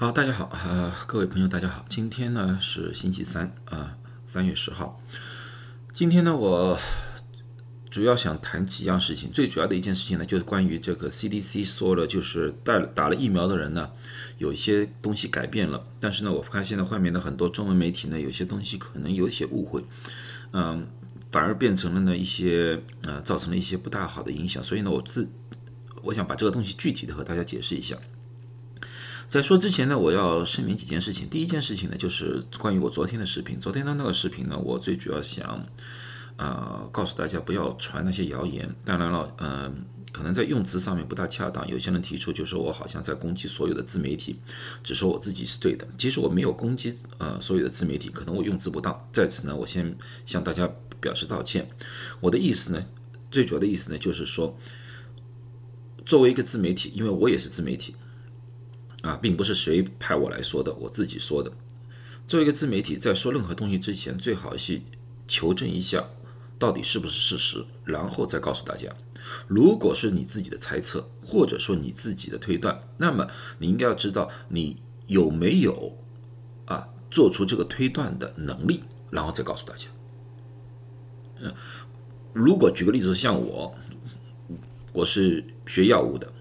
好，大家好啊，各位朋友，大家好。今天呢是星期三啊，三月十号。今天呢，我主要想谈几样事情。最主要的一件事情呢，就是关于这个 CDC 说了，就是带打了疫苗的人呢，有一些东西改变了。但是呢，我发现呢，外面的很多中文媒体呢，有些东西可能有些误会，嗯，反而变成了呢一些呃，造成了一些不大好的影响。所以呢，我自我想把这个东西具体的和大家解释一下。在说之前呢，我要声明几件事情。第一件事情呢，就是关于我昨天的视频。昨天的那个视频呢，我最主要想，呃，告诉大家不要传那些谣言。当然了，嗯，可能在用词上面不大恰当。有些人提出就是我好像在攻击所有的自媒体，只说我自己是对的。其实我没有攻击呃所有的自媒体，可能我用词不当。在此呢，我先向大家表示道歉。我的意思呢，最主要的意思呢，就是说，作为一个自媒体，因为我也是自媒体。啊，并不是谁派我来说的，我自己说的。作为一个自媒体，在说任何东西之前，最好是求证一下到底是不是事实，然后再告诉大家。如果是你自己的猜测，或者说你自己的推断，那么你应该要知道你有没有啊做出这个推断的能力，然后再告诉大家。嗯，如果举个例子，像我，我是学药物的，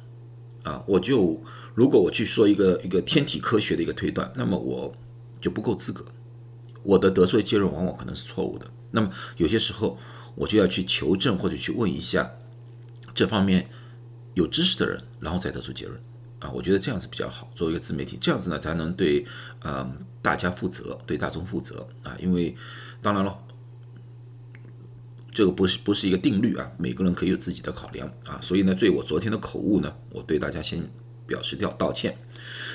啊，我就。如果我去说一个一个天体科学的一个推断，那么我就不够资格，我的得出的结论往往可能是错误的。那么有些时候我就要去求证或者去问一下这方面有知识的人，然后再得出结论啊。我觉得这样子比较好，作为一个自媒体，这样子呢才能对嗯大家负责，对大众负责啊。因为当然了，这个不是不是一个定律啊，每个人可以有自己的考量啊。所以呢，对我昨天的口误呢，我对大家先。表示掉道歉，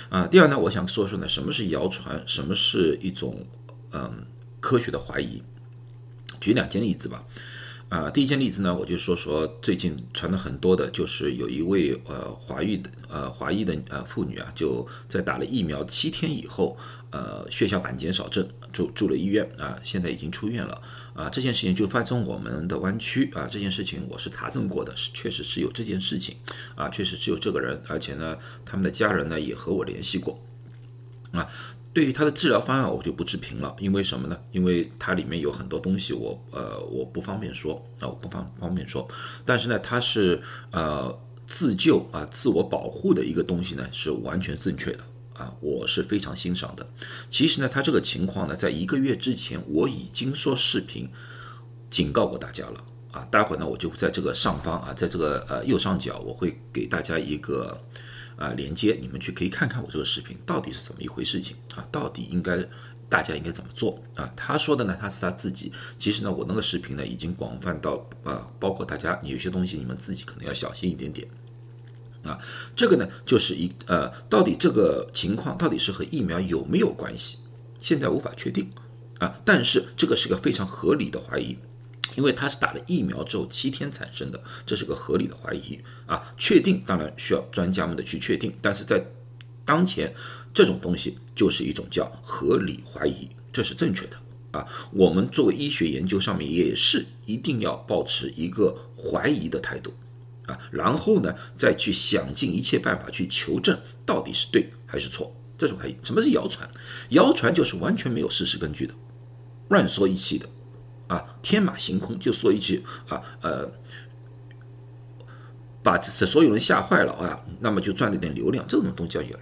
啊，第二呢，我想说说呢，什么是谣传，什么是一种嗯科学的怀疑。举两件例子吧，啊，第一件例子呢，我就说说最近传的很多的，就是有一位呃华裔的呃华裔的呃妇女啊，就在打了疫苗七天以后，呃血小板减少症住住了医院啊，现在已经出院了。啊，这件事情就发生我们的湾区啊，这件事情我是查证过的，是确实是有这件事情，啊，确实只有这个人，而且呢，他们的家人呢也和我联系过，啊，对于他的治疗方案我就不置评了，因为什么呢？因为它里面有很多东西我呃我不方便说啊，我不方方便说，但是呢，他是呃自救啊自我保护的一个东西呢是完全正确的。啊，我是非常欣赏的。其实呢，他这个情况呢，在一个月之前我已经说视频警告过大家了。啊，待会呢，我就在这个上方啊，在这个呃右上角，我会给大家一个啊连接，你们去可以看看我这个视频到底是怎么一回事情啊，到底应该大家应该怎么做啊？他说的呢，他是他自己。其实呢，我那个视频呢，已经广泛到啊，包括大家有些东西你们自己可能要小心一点点。啊，这个呢，就是一呃，到底这个情况到底是和疫苗有没有关系？现在无法确定啊。但是这个是个非常合理的怀疑，因为它是打了疫苗之后七天产生的，这是个合理的怀疑啊。确定当然需要专家们的去确定，但是在当前这种东西就是一种叫合理怀疑，这是正确的啊。我们作为医学研究上面也是一定要保持一个怀疑的态度。啊，然后呢，再去想尽一切办法去求证到底是对还是错，这种怀疑。什么是谣传？谣传就是完全没有事实根据的，乱说一气的，啊，天马行空就说一句啊，呃，把这所有人吓坏了啊，那么就赚了点流量，这种东西叫谣，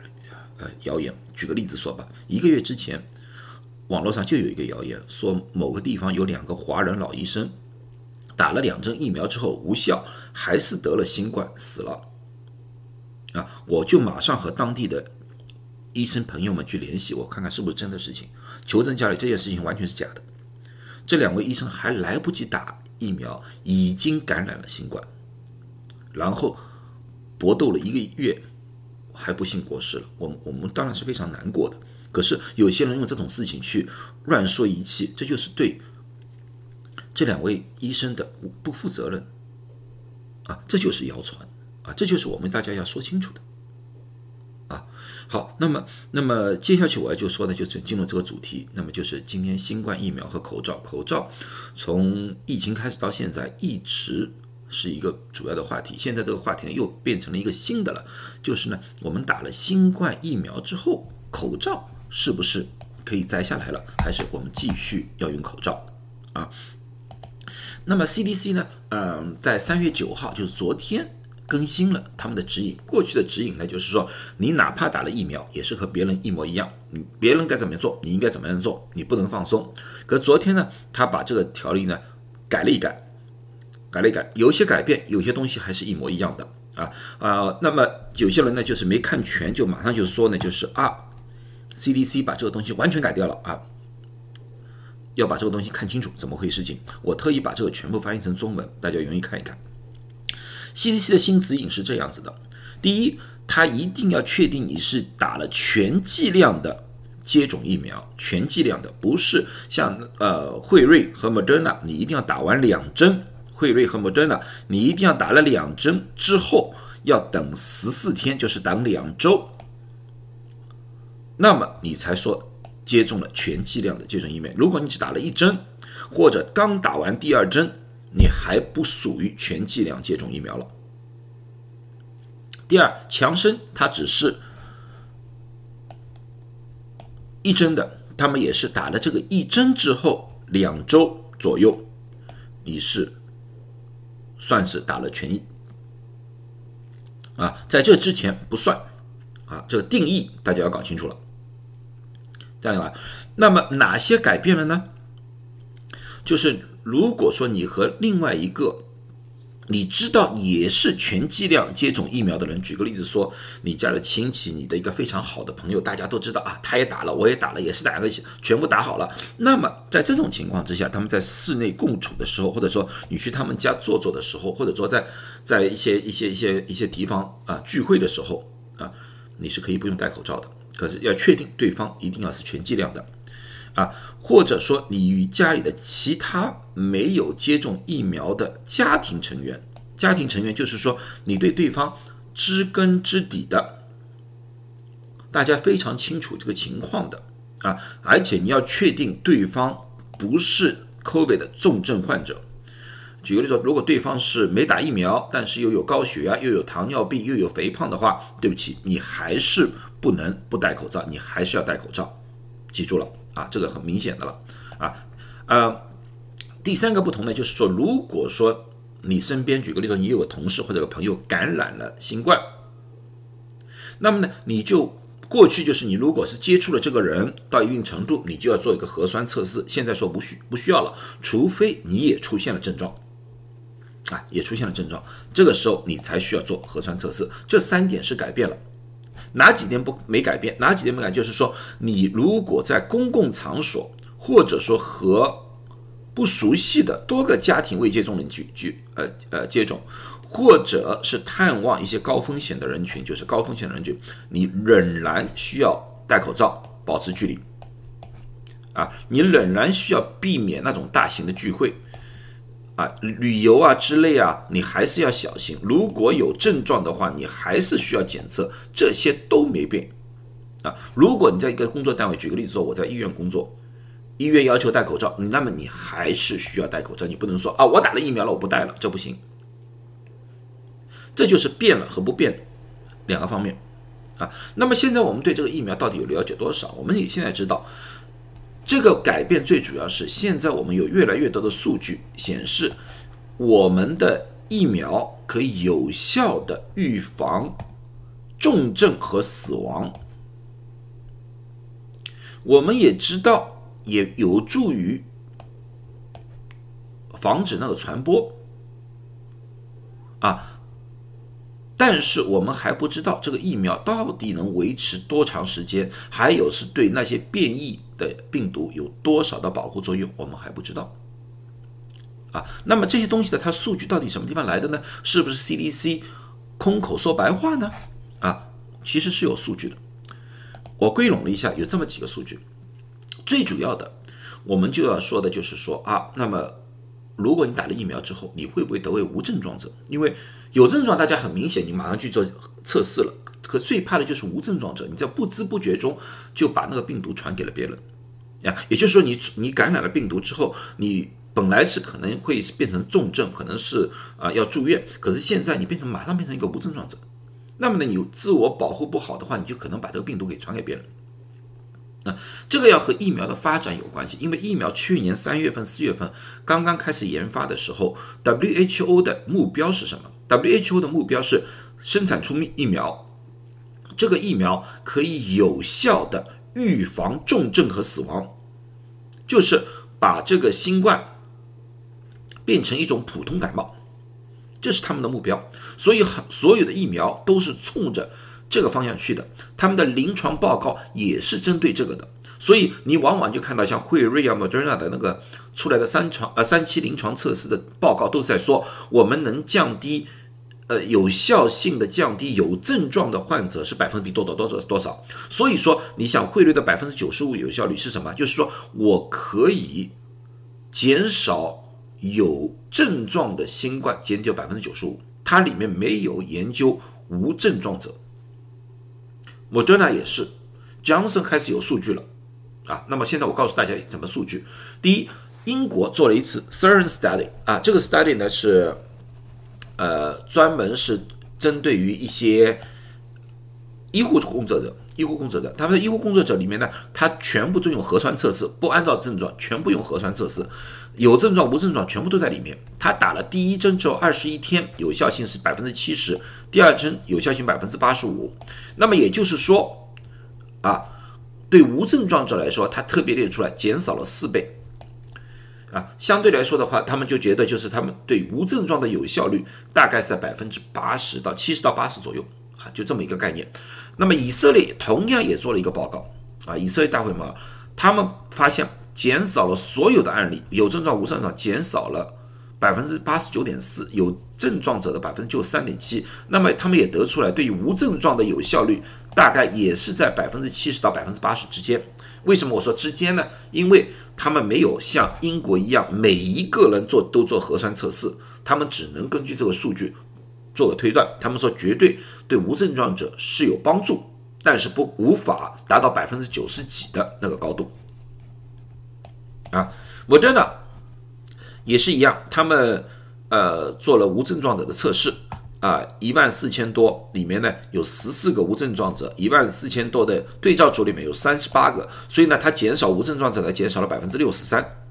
呃，谣言。举个例子说吧，一个月之前，网络上就有一个谣言，说某个地方有两个华人老医生。打了两针疫苗之后无效，还是得了新冠死了。啊，我就马上和当地的医生朋友们去联系，我看看是不是真的事情。求证家里这件事情完全是假的。这两位医生还来不及打疫苗，已经感染了新冠，然后搏斗了一个月，还不幸过世了。我我们当然是非常难过的。可是有些人用这种事情去乱说一气，这就是对。这两位医生的不负责任啊，这就是谣传啊，这就是我们大家要说清楚的。好，那么，那么接下去我要就说的就是进入这个主题，那么就是今天新冠疫苗和口罩。口罩从疫情开始到现在一直是一个主要的话题，现在这个话题呢又变成了一个新的了，就是呢我们打了新冠疫苗之后口罩是不是可以摘下来了，还是我们继续要用口罩啊？那么 CDC 呢？嗯，在三月九号，就是昨天更新了他们的指引。过去的指引呢，就是说你哪怕打了疫苗，也是和别人一模一样。你别人该怎么样做，你应该怎么样做，你不能放松。可昨天呢，他把这个条例呢改了一改，改了一改，有些改变，有些东西还是一模一样的啊啊。那么有些人呢，就是没看全，就马上就说呢，就是啊，CDC 把这个东西完全改掉了啊。要把这个东西看清楚，怎么回事？情我特意把这个全部翻译成中文，大家容易看一看。CDC 的新指引是这样子的：第一，他一定要确定你是打了全剂量的接种疫苗，全剂量的，不是像呃辉瑞和 Moderna，你一定要打完两针。辉瑞和 Moderna，你一定要打了两针之后，要等十四天，就是等两周，那么你才说。接种了全剂量的接种疫苗，如果你只打了一针，或者刚打完第二针，你还不属于全剂量接种疫苗了。第二，强生它只是一针的，他们也是打了这个一针之后两周左右，你是算是打了全疫啊，在这之前不算啊，这个定义大家要搞清楚了。这样啊，那么哪些改变了呢？就是如果说你和另外一个你知道也是全剂量接种疫苗的人，举个例子说，你家的亲戚，你的一个非常好的朋友，大家都知道啊，他也打了，我也打了，也是两个全部打好了。那么在这种情况之下，他们在室内共处的时候，或者说你去他们家坐坐的时候，或者说在在一些一些一些一些地方啊聚会的时候啊，你是可以不用戴口罩的。可是要确定对方一定要是全剂量的，啊，或者说你与家里的其他没有接种疫苗的家庭成员，家庭成员就是说你对对方知根知底的，大家非常清楚这个情况的，啊，而且你要确定对方不是 COVID 的重症患者。举个例子，如果对方是没打疫苗，但是又有高血压、又有糖尿病、又有肥胖的话，对不起，你还是不能不戴口罩，你还是要戴口罩。记住了啊，这个很明显的了啊。呃，第三个不同呢，就是说，如果说你身边举个例子，你有个同事或者个朋友感染了新冠，那么呢，你就过去就是你如果是接触了这个人到一定程度，你就要做一个核酸测试。现在说不需不需要了，除非你也出现了症状。啊，也出现了症状，这个时候你才需要做核酸测试。这三点是改变了，哪几点不没改变？哪几点没改？就是说，你如果在公共场所，或者说和不熟悉的多个家庭未接种人去去呃呃接种，或者是探望一些高风险的人群，就是高风险人群，你仍然需要戴口罩，保持距离。啊，你仍然需要避免那种大型的聚会。啊，旅游啊之类啊，你还是要小心。如果有症状的话，你还是需要检测，这些都没变。啊，如果你在一个工作单位，举个例子说，我在医院工作，医院要求戴口罩，那么你还是需要戴口罩。你不能说啊，我打了疫苗了，我不戴了，这不行。这就是变了和不变两个方面。啊，那么现在我们对这个疫苗到底有了解多少？我们也现在知道。这个改变最主要是，现在我们有越来越多的数据显示，我们的疫苗可以有效的预防重症和死亡。我们也知道，也有助于防止那个传播。啊。但是我们还不知道这个疫苗到底能维持多长时间，还有是对那些变异的病毒有多少的保护作用，我们还不知道。啊，那么这些东西的它数据到底什么地方来的呢？是不是 CDC 空口说白话呢？啊，其实是有数据的。我归拢了一下，有这么几个数据。最主要的，我们就要说的就是说啊，那么。如果你打了疫苗之后，你会不会得为无症状者？因为有症状，大家很明显，你马上去做测试了。可最怕的就是无症状者，你在不知不觉中就把那个病毒传给了别人呀。也就是说，你你感染了病毒之后，你本来是可能会变成重症，可能是啊要住院，可是现在你变成马上变成一个无症状者，那么呢，你自我保护不好的话，你就可能把这个病毒给传给别人啊，这个要和疫苗的发展有关系，因为疫苗去年三月份、四月份刚刚开始研发的时候，WHO 的目标是什么？WHO 的目标是生产出疫苗，这个疫苗可以有效的预防重症和死亡，就是把这个新冠变成一种普通感冒，这是他们的目标。所以，很所有的疫苗都是冲着。这个方向去的，他们的临床报告也是针对这个的，所以你往往就看到像辉瑞啊、Moderna 的那个出来的三床呃三期临床测试的报告，都在说我们能降低呃有效性的降低有症状的患者是百分比多多多少多少。所以说，你想汇率的百分之九十五有效率是什么？就是说我可以减少有症状的新冠减掉百分之九十五，它里面没有研究无症状者。Moderna 也是，Johnson 开始有数据了啊。那么现在我告诉大家怎么数据。第一，英国做了一次 Serum Study 啊，这个 Study 呢是呃专门是针对于一些医护工作者、医护工作者，他们的医护工作者里面呢，他全部都用核酸测试，不按照症状，全部用核酸测试，有症状无症状全部都在里面。他打了第一针之后二十一天，有效性是百分之七十。第二针有效性百分之八十五，那么也就是说，啊，对无症状者来说，他特别列出来减少了四倍，啊，相对来说的话，他们就觉得就是他们对无症状的有效率大概是在百分之八十到七十到八十左右，啊，就这么一个概念。那么以色列同样也做了一个报告，啊，以色列大会嘛，他们发现减少了所有的案例，有症状无症状减少了。百分之八十九点四，有症状者的百分之九十三点七。那么他们也得出来，对于无症状的有效率大概也是在百分之七十到百分之八十之间。为什么我说之间呢？因为他们没有像英国一样每一个人做都做核酸测试，他们只能根据这个数据做个推断。他们说绝对对无症状者是有帮助，但是不无法达到百分之九十几的那个高度。啊，我真的。也是一样，他们呃做了无症状者的测试啊，一万四千多里面呢有十四个无症状者，一万四千多的对照组里面有三十八个，所以呢它减少无症状者呢减少了百分之六十三。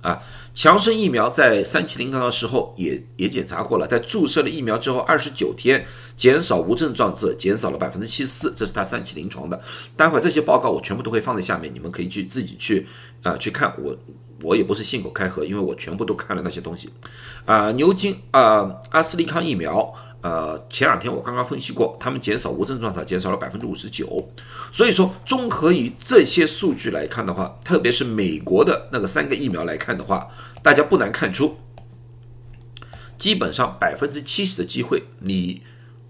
啊，强生疫苗在三期临床的时候也也检查过了，在注射了疫苗之后二十九天减少无症状者减少了百分之七十四，这是它三期临床的。待会儿这些报告我全部都会放在下面，你们可以去自己去啊去看我。我也不是信口开河，因为我全部都看了那些东西，啊，牛津啊，阿斯利康疫苗，呃，前两天我刚刚分析过，他们减少无症状者减少了百分之五十九，所以说综合于这些数据来看的话，特别是美国的那个三个疫苗来看的话，大家不难看出，基本上百分之七十的机会你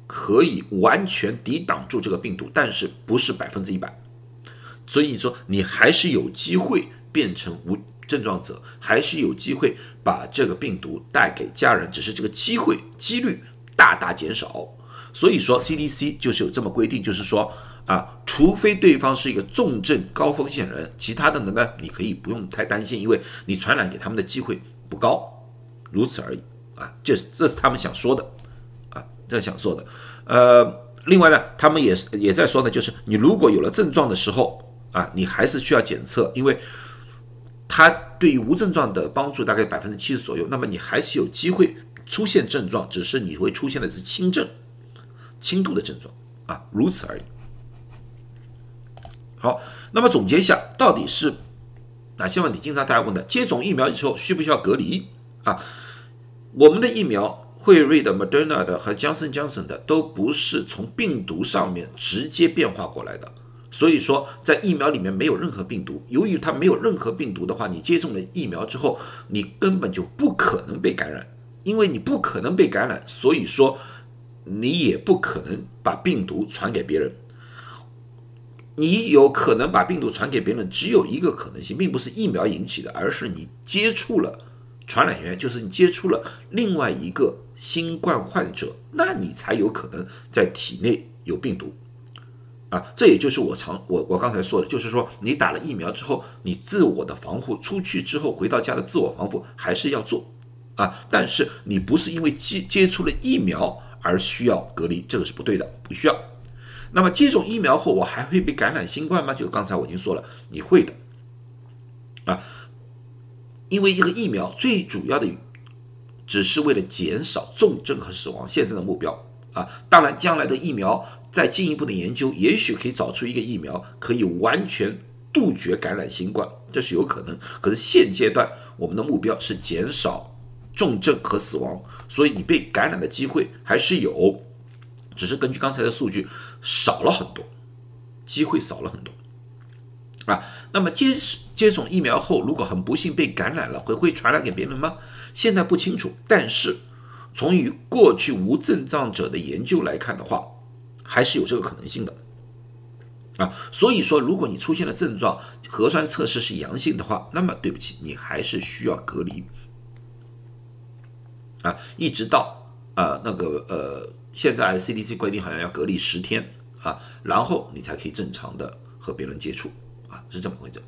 可以完全抵挡住这个病毒，但是不是百分之一百，所以说你还是有机会变成无。症状者还是有机会把这个病毒带给家人，只是这个机会几率大大减少。所以说 CDC 就是有这么规定，就是说啊，除非对方是一个重症高风险人，其他的人呢，你可以不用太担心，因为你传染给他们的机会不高，如此而已啊。这是这是他们想说的啊，这想说的。呃，另外呢，他们也是也在说呢，就是你如果有了症状的时候啊，你还是需要检测，因为。它对于无症状的帮助大概百分之七十左右，那么你还是有机会出现症状，只是你会出现的是轻症、轻度的症状啊，如此而已。好，那么总结一下，到底是哪些问题？经常大家问的，接种疫苗以后需不需要隔离啊？我们的疫苗，辉瑞的、Moderna 的和 Johnson Johnson 的，都不是从病毒上面直接变化过来的。所以说，在疫苗里面没有任何病毒。由于它没有任何病毒的话，你接种了疫苗之后，你根本就不可能被感染。因为你不可能被感染，所以说你也不可能把病毒传给别人。你有可能把病毒传给别人，只有一个可能性，并不是疫苗引起的，而是你接触了传染源，就是你接触了另外一个新冠患者，那你才有可能在体内有病毒。啊，这也就是我常我我刚才说的，就是说你打了疫苗之后，你自我的防护出去之后回到家的自我防护还是要做啊，但是你不是因为接接触了疫苗而需要隔离，这个是不对的，不需要。那么接种疫苗后，我还会被感染新冠吗？就刚才我已经说了，你会的啊，因为一个疫苗最主要的只是为了减少重症和死亡，现在的目标啊。当然，将来的疫苗再进一步的研究，也许可以找出一个疫苗可以完全杜绝感染新冠，这是有可能。可是现阶段我们的目标是减少重症和死亡，所以你被感染的机会还是有。只是根据刚才的数据少了很多，机会少了很多啊。那么接接种疫苗后，如果很不幸被感染了，会会传染给别人吗？现在不清楚。但是从于过去无症状者的研究来看的话，还是有这个可能性的啊。所以说，如果你出现了症状，核酸测试是阳性的话，那么对不起，你还是需要隔离啊，一直到啊那个呃。现在 CDC 规定好像要隔离十天啊，然后你才可以正常的和别人接触啊，是这么回事。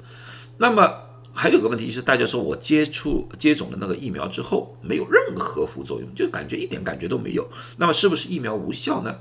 那么还有个问题是，大家说我接触接种了那个疫苗之后没有任何副作用，就感觉一点感觉都没有，那么是不是疫苗无效呢？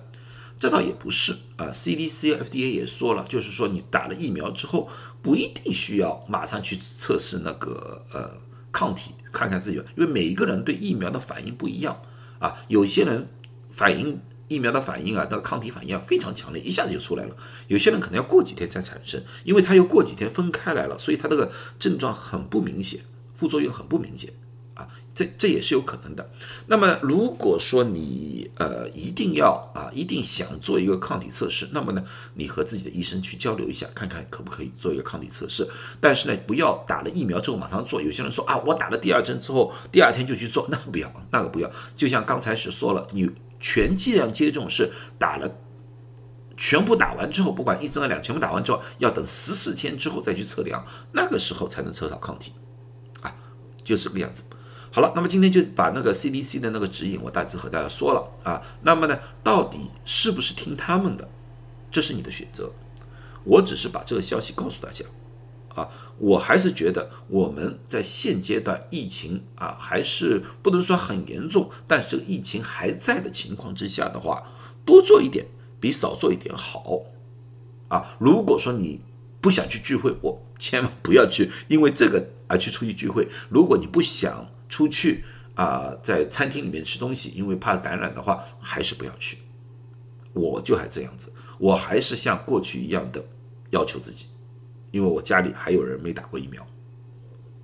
这倒也不是啊，CDC、FDA 也说了，就是说你打了疫苗之后不一定需要马上去测试那个呃抗体，看看自己，因为每一个人对疫苗的反应不一样啊，有些人。反应疫苗的反应啊，那个抗体反应啊非常强烈，一下子就出来了。有些人可能要过几天才产生，因为他又过几天分开来了，所以他这个症状很不明显，副作用很不明显，这这也是有可能的。那么如果说你呃一定要啊一定想做一个抗体测试，那么呢你和自己的医生去交流一下，看看可不可以做一个抗体测试。但是呢不要打了疫苗之后马上做。有些人说啊我打了第二针之后第二天就去做，那不要那个不要。就像刚才是说了你。全剂量接种是打了，全部打完之后，不管一针两，全部打完之后，要等十四天之后再去测量，那个时候才能测到抗体，啊，就是这个样子。好了，那么今天就把那个 CDC 的那个指引，我大致和大家说了啊。那么呢，到底是不是听他们的，这是你的选择。我只是把这个消息告诉大家。啊，我还是觉得我们在现阶段疫情啊，还是不能说很严重，但是这个疫情还在的情况之下的话，多做一点比少做一点好。啊，如果说你不想去聚会，我千万不要去因为这个而去出去聚会。如果你不想出去啊，在餐厅里面吃东西，因为怕感染的话，还是不要去。我就还这样子，我还是像过去一样的要求自己。因为我家里还有人没打过疫苗，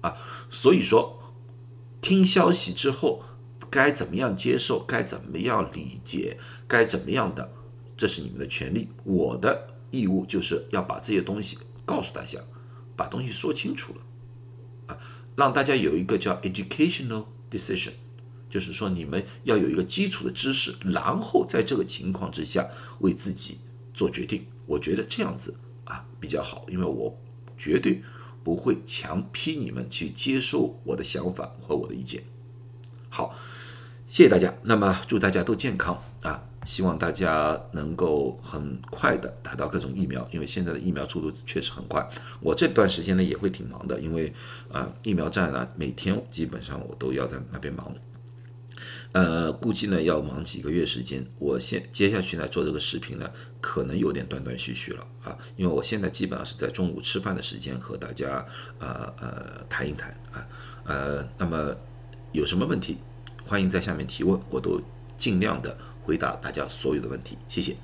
啊，所以说听消息之后该怎么样接受，该怎么样理解，该怎么样的，这是你们的权利。我的义务就是要把这些东西告诉大家，把东西说清楚了，啊，让大家有一个叫 educational decision，就是说你们要有一个基础的知识，然后在这个情况之下为自己做决定。我觉得这样子。啊，比较好，因为我绝对不会强逼你们去接受我的想法和我的意见。好，谢谢大家。那么祝大家都健康啊！希望大家能够很快的达到各种疫苗，因为现在的疫苗速度确实很快。我这段时间呢也会挺忙的，因为啊疫苗站呢每天基本上我都要在那边忙。呃，估计呢要忙几个月时间。我现接下去呢做这个视频呢，可能有点断断续续了啊，因为我现在基本上是在中午吃饭的时间和大家呃呃谈一谈啊呃，那么有什么问题，欢迎在下面提问，我都尽量的回答大家所有的问题，谢谢。